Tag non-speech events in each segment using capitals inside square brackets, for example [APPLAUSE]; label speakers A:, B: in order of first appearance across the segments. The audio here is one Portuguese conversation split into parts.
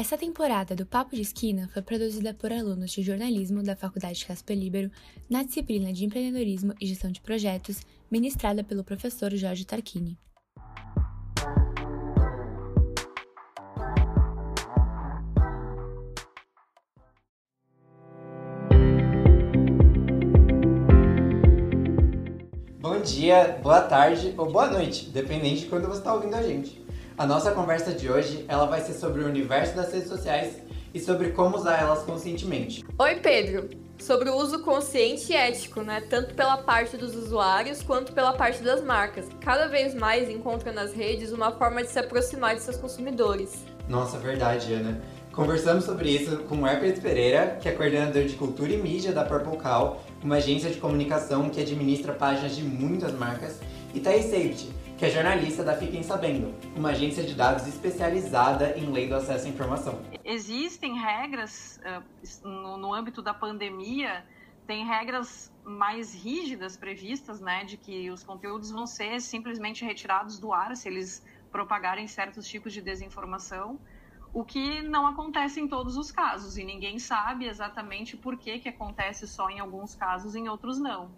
A: Essa temporada do Papo de Esquina foi produzida por alunos de jornalismo da Faculdade Casper Libero na disciplina de empreendedorismo e gestão de projetos, ministrada pelo professor Jorge Tarquini.
B: Bom dia, boa tarde ou boa noite, dependente de quando você está ouvindo a gente. A nossa conversa de hoje, ela vai ser sobre o universo das redes sociais e sobre como usar elas conscientemente.
C: Oi, Pedro. Sobre o uso consciente e ético, né? Tanto pela parte dos usuários quanto pela parte das marcas. Cada vez mais encontra nas redes uma forma de se aproximar de seus consumidores.
B: Nossa, verdade, Ana. Conversamos sobre isso com o Herpes Pereira, que é coordenador de cultura e mídia da Purple Cow, uma agência de comunicação que administra páginas de muitas marcas, e Thaís Safety, que é jornalista da Fiquem Sabendo, uma agência de dados especializada em lei do acesso à informação.
D: Existem regras uh, no, âmbito da pandemia, tem regras mais rígidas previstas, né, de que os conteúdos vão ser simplesmente retirados do ar se eles propagarem certos tipos de desinformação, o que não acontece em todos os casos e ninguém sabe exatamente por que que acontece só em alguns casos, em outros não.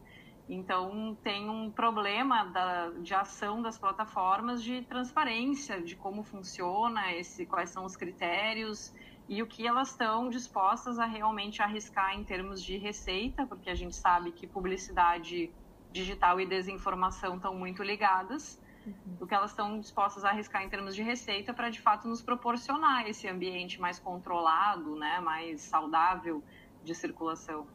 D: Então, tem um problema da, de ação das plataformas de transparência, de como funciona, esse, quais são os critérios e o que elas estão dispostas a realmente arriscar em termos de receita, porque a gente sabe que publicidade digital e desinformação estão muito ligadas, uhum. o que elas estão dispostas a arriscar em termos de receita para de fato nos proporcionar esse ambiente mais controlado, né, mais saudável de circulação.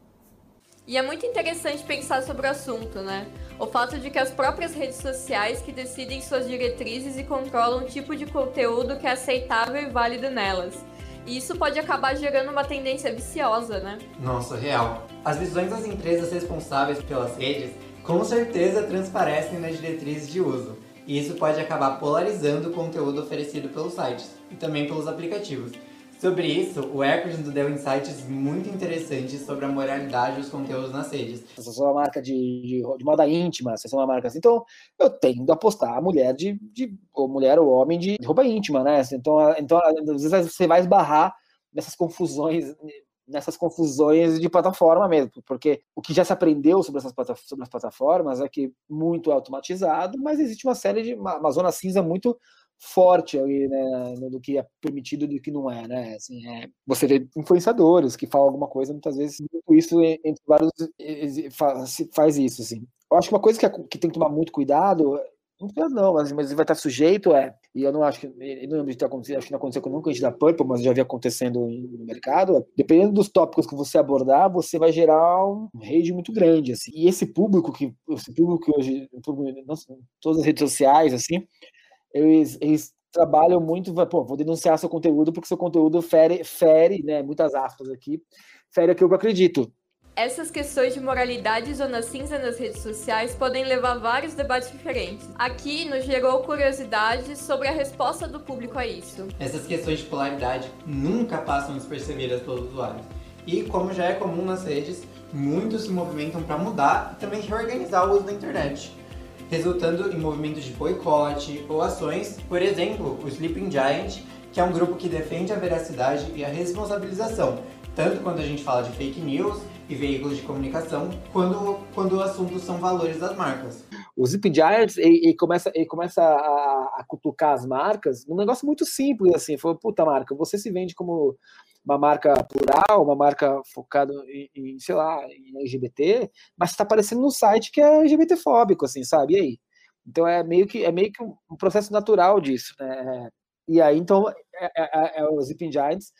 C: E é muito interessante pensar sobre o assunto, né? O fato de que as próprias redes sociais que decidem suas diretrizes e controlam o tipo de conteúdo que é aceitável e válido nelas. E isso pode acabar gerando uma tendência viciosa, né?
B: Nossa, real. As visões das empresas responsáveis pelas redes com certeza transparecem nas diretrizes de uso. E isso pode acabar polarizando o conteúdo oferecido pelos sites e também pelos aplicativos. Sobre isso, o nos deu insights muito interessantes sobre a moralidade dos conteúdos nas redes.
E: Eu sou uma marca de, de, de moda íntima, eu sou uma marca assim, então eu tendo a postar a mulher de, de ou mulher ou homem de roupa íntima, né? Então, então às vezes você vai esbarrar nessas confusões nessas confusões de plataforma mesmo, porque o que já se aprendeu sobre essas sobre as plataformas é que muito é automatizado, mas existe uma série de uma, uma zona cinza muito forte ali, né, do que é permitido e do que não é, né, assim, é, você vê influenciadores que falam alguma coisa, muitas vezes isso entre vários faz isso, assim. Eu acho que uma coisa que, é, que tem que tomar muito cuidado não, não, mas, mas vai estar sujeito, é. E eu não acho que. não lembro de ter acontecido, acho que não aconteceu com nunca a gente da Purple, mas já havia acontecendo no mercado. É, dependendo dos tópicos que você abordar, você vai gerar um rage muito grande. Assim. E esse público, que esse público que hoje, público, não, todas as redes sociais, assim, eles, eles trabalham muito, pô, vou denunciar seu conteúdo porque seu conteúdo fere, fere, né, muitas aspas aqui, fere aquilo que eu acredito.
C: Essas questões de moralidade e zona cinza nas redes sociais podem levar a vários debates diferentes. Aqui nos gerou curiosidade sobre a resposta do público a isso.
B: Essas questões de polaridade nunca passam despercebidas pelos usuários. E como já é comum nas redes, muitos se movimentam para mudar e também reorganizar o uso da internet resultando em movimentos de boicote ou ações, por exemplo, o Sleeping Giant, que é um grupo que defende a veracidade e a responsabilização, tanto quando a gente fala de fake news e veículos de comunicação, quando, quando o assunto são valores das marcas.
E: O Sleeping Giants ele, começa, ele começa a, a, cutucar as marcas num negócio muito simples, assim, falou, puta marca, você se vende como uma marca plural, uma marca focada em, em sei lá, em LGBT, mas está aparecendo no site que é LGBTfóbico, assim, sabe? E aí? Então é meio que é meio que um processo natural disso, né? E aí então é, é, é, é o Zipping Giants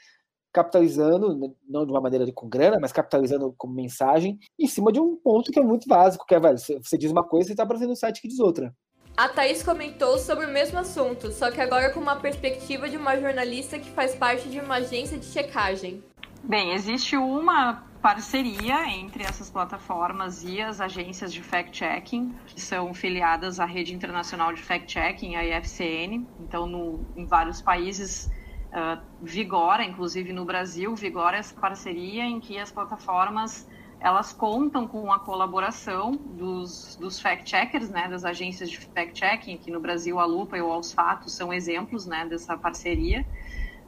E: capitalizando, não de uma maneira de, com grana, mas capitalizando como mensagem, em cima de um ponto que é muito básico, que é, velho, você diz uma coisa e está aparecendo no site que diz outra.
C: A Thaís comentou sobre o mesmo assunto, só que agora com uma perspectiva de uma jornalista que faz parte de uma agência de checagem.
D: Bem, existe uma parceria entre essas plataformas e as agências de fact-checking, que são filiadas à Rede Internacional de Fact-Checking, a IFCN. Então, no, em vários países uh, vigora, inclusive no Brasil, vigora essa parceria em que as plataformas elas contam com a colaboração dos, dos fact-checkers, né, das agências de fact-checking, aqui no Brasil a Lupa e o Aos Fatos são exemplos né, dessa parceria,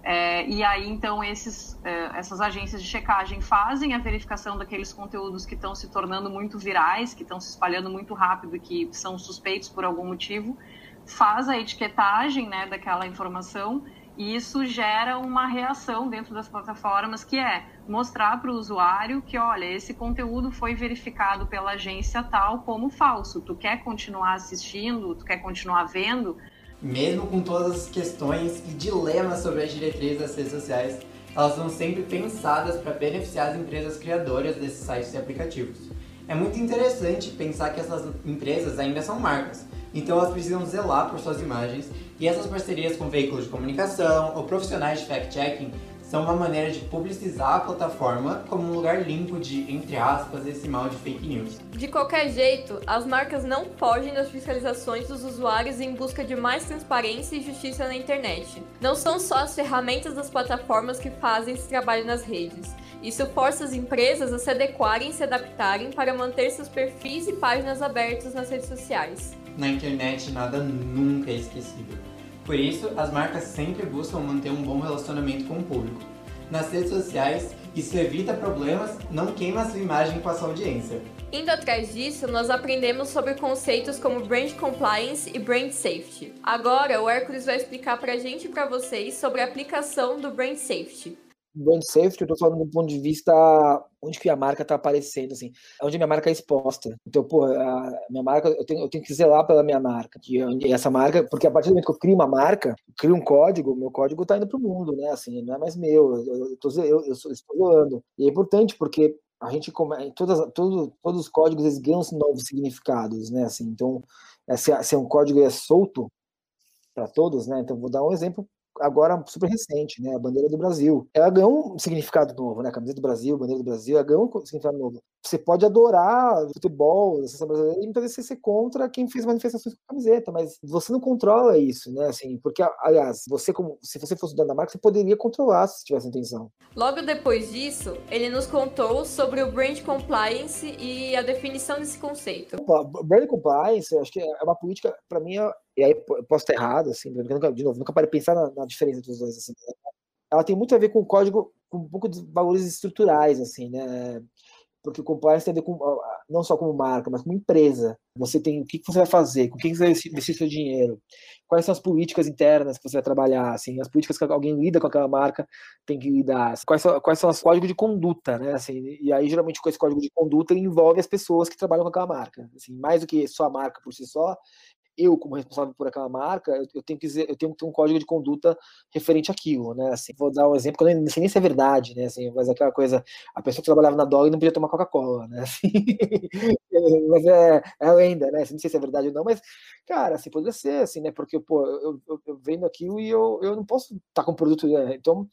D: É, e aí, então, esses, é, essas agências de checagem fazem a verificação daqueles conteúdos que estão se tornando muito virais, que estão se espalhando muito rápido e que são suspeitos por algum motivo, faz a etiquetagem né, daquela informação isso gera uma reação dentro das plataformas, que é mostrar para o usuário que, olha, esse conteúdo foi verificado pela agência tal como falso. Tu quer continuar assistindo, tu quer continuar vendo,
B: mesmo com todas as questões e dilemas sobre as diretrizes das redes sociais, elas são sempre pensadas para beneficiar as empresas criadoras desses sites e aplicativos. É muito interessante pensar que essas empresas ainda são marcas, então elas precisam zelar por suas imagens e essas parcerias com veículos de comunicação ou profissionais de fact-checking são uma maneira de publicizar a plataforma como um lugar limpo de, entre aspas, esse mal de fake news.
C: De qualquer jeito, as marcas não fogem das fiscalizações dos usuários em busca de mais transparência e justiça na internet. Não são só as ferramentas das plataformas que fazem esse trabalho nas redes. Isso força as empresas a se adequarem e se adaptarem para manter seus perfis e páginas abertos nas redes sociais.
B: Na internet, nada nunca é esquecido. Por isso, as marcas sempre buscam manter um bom relacionamento com o público. Nas redes sociais, isso evita problemas, não queima sua imagem com a sua audiência.
C: Indo atrás disso, nós aprendemos sobre conceitos como brand compliance e brand safety. Agora, o Hércules vai explicar pra gente e pra vocês sobre a aplicação do brand safety
E: brand safety, eu tô falando do ponto de vista onde que a marca tá aparecendo, assim, onde a minha marca é exposta. Então, pô, a minha marca, eu tenho, eu tenho que zelar pela minha marca, que essa marca, porque a partir do momento que eu crio uma marca, crio um código, meu código tá indo pro mundo, né, assim, não é mais meu, eu, eu, tô, eu, eu estou zoando. E é importante porque a gente, todas, todo, todos os códigos, eles ganham novos significados, né, assim, então, é, se, se é um código é solto, para todos, né? Então vou dar um exemplo agora super recente, né? A bandeira do Brasil. Ela ganhou um significado novo, né? A camiseta do Brasil, a bandeira do Brasil, ela ganhou um significado novo. Você pode adorar futebol, a seleção brasileira, e muitas vezes você ser contra quem fez manifestações com a camiseta, mas você não controla isso, né? Assim, porque, aliás, você como se você fosse da marca, você poderia controlar se tivesse intenção.
C: Logo depois disso, ele nos contou sobre o brand compliance e a definição desse conceito.
E: Brand compliance, acho que é uma política, para mim, é e aí posso estar errado, assim, de novo, nunca parei de pensar na, na, diferença dos dois, assim. Né? Ela tem muito a ver com o código, com um pouco de valores estruturais, assim, né? Porque o compliance tem a ver com, não só como marca, mas como empresa. Você tem o que você vai fazer, com quem você vai investir seu dinheiro, quais são as políticas internas que você vai trabalhar, assim, as políticas que alguém lida com aquela marca tem que lidar, quais são, quais são os códigos de conduta, né? Assim, e aí, geralmente, com esse código de conduta, envolve as pessoas que trabalham com aquela marca. Assim, mais do que só a marca por si só, eu, como responsável por aquela marca, eu, eu, tenho que dizer, eu tenho que ter um código de conduta referente àquilo, né? Assim, vou dar um exemplo que eu não sei nem se é verdade, né? Assim, mas aquela coisa, a pessoa que trabalhava na Dog não podia tomar Coca-Cola, né? [LAUGHS] Assim, mas é, é lenda, né? Assim, não sei se é verdade ou não, mas, cara, assim, poderia ser, assim, né? Porque, pô, eu, eu, eu vendo aquilo e eu, eu não posso estar com produto, né? Então,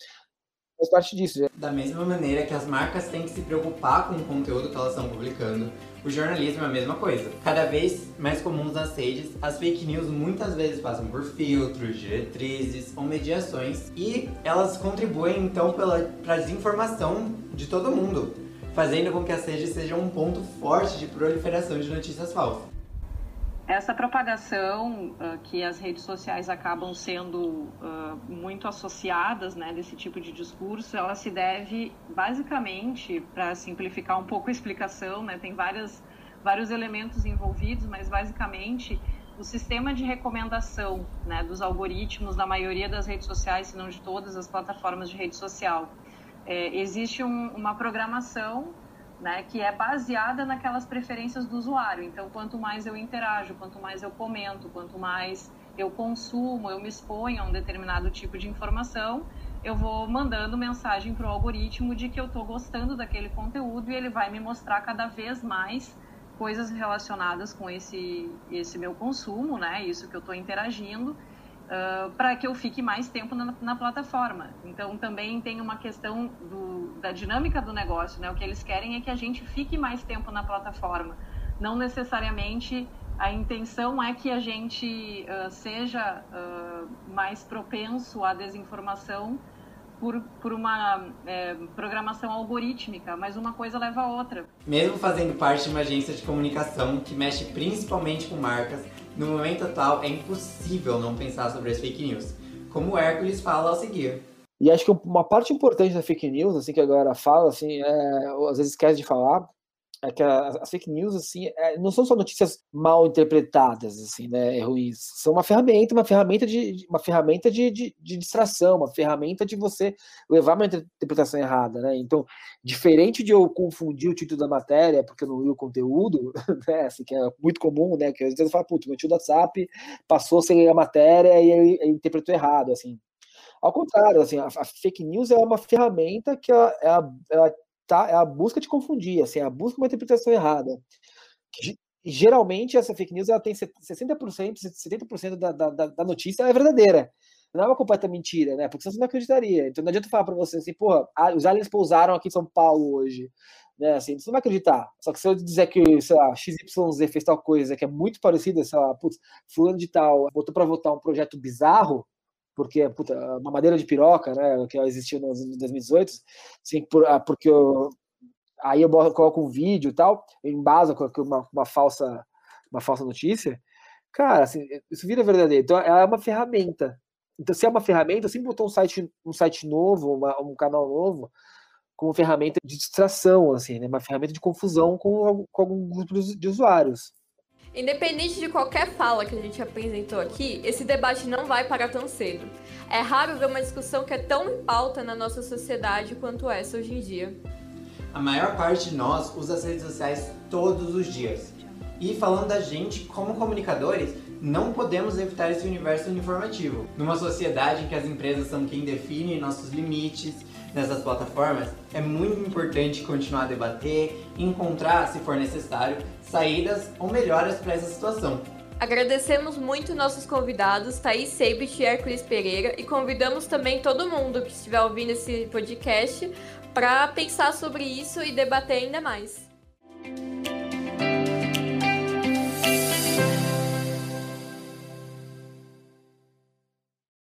E: faz parte disso.
B: Né? Da mesma maneira que as marcas têm que se preocupar com o conteúdo que elas estão publicando, o jornalismo é a mesma coisa. Cada vez mais comuns nas redes, as fake news muitas vezes passam por filtros, diretrizes ou mediações e elas contribuem então para a desinformação de todo mundo, fazendo com que as redes sejam um ponto forte de proliferação de notícias falsas.
D: Essa propagação uh, que as redes sociais acabam sendo uh, muito associadas, né, desse tipo de discurso, ela se deve basicamente, para simplificar um pouco a explicação, né, tem várias, vários elementos envolvidos, mas basicamente o sistema de recomendação né, dos algoritmos na maioria das redes sociais, se não de todas as plataformas de rede social. É, existe um, uma programação né, que é baseada naquelas preferências do usuário. Então, quanto mais eu interajo, quanto mais eu comento, quanto mais eu consumo, eu me exponho a um determinado tipo de informação, eu vou mandando mensagem para o algoritmo de que eu estou gostando daquele conteúdo e ele vai me mostrar cada vez mais coisas relacionadas com esse, esse meu consumo, né? Isso que eu estou interagindo uh, para que eu fique mais tempo na, na, plataforma. Então, também tem uma questão do, da dinâmica do negócio, né? O que eles querem é que a gente fique mais tempo na plataforma. Não necessariamente a intenção é que a gente uh, seja uh, mais propenso à desinformação por, por uma é, programação algorítmica, mas uma coisa leva a outra.
B: Mesmo fazendo parte de uma agência de comunicação que mexe principalmente com marcas, no momento atual, é impossível não pensar sobre as fake news, como o Hércules fala ao seguir.
E: E acho que uma parte importante da fake news, assim, que a galera fala, assim, é, às vezes esquece de falar, é que as fake news assim é, não são só notícias mal interpretadas assim né ruins. São uma ferramenta uma ferramenta de uma ferramenta de, de, de, distração uma ferramenta de você levar uma interpretação errada né. Então diferente de eu confundir o título da matéria porque eu não li o conteúdo [LAUGHS] né assim que é muito comum né que às vezes eu falo putz, meu tio do WhatsApp passou sem ler a matéria e ele, ele interpretou errado assim. Ao contrário assim a, a, fake news é uma ferramenta que ela, ela, ela tá, é a busca de confundir, assim, é a busca de uma interpretação errada. Geralmente, essa fake news ela tem 60%, 70% da, da, da notícia é verdadeira. Não é uma completa mentira, né? Porque você não acreditaria. Então não adianta falar para você assim, porra, os aliens pousaram aqui em São Paulo hoje. Né, assim, você não vai acreditar. Só que se eu dizer que, sei lá, XYZ fez tal coisa que é muito parecida, sei lá, putz, fulano de tal botou para votar um projeto bizarro, porque puta, uma madeira de piroca, né, que existiu em 2018, assim, por, ah, porque eu, aí eu coloco um vídeo e tal, eu embaso com uma, uma, falsa, uma falsa notícia, cara, assim, isso vira verdadeiro. Então, é uma ferramenta. Então, se é uma ferramenta, eu sempre botou um site, um site novo, uma, um canal novo, como ferramenta de distração, assim, né, uma ferramenta de confusão com, com algum grupo de usuários.
C: Independente de qualquer fala que a gente apresentou aqui, esse debate não vai parar tão cedo. É raro ver uma discussão que é tão em pauta na nossa sociedade quanto essa hoje em dia.
B: A maior parte de nós usa as redes sociais todos os dias. E falando da gente como comunicadores, não podemos evitar esse universo informativo. Numa sociedade em que as empresas são quem define nossos limites nessas plataformas, é muito importante continuar a debater, encontrar, se for necessário, saídas ou melhoras para essa situação.
C: Agradecemos muito nossos convidados, Thaís Seibit e Hércules Pereira, e convidamos também todo mundo que estiver ouvindo esse podcast para pensar sobre isso e debater ainda mais.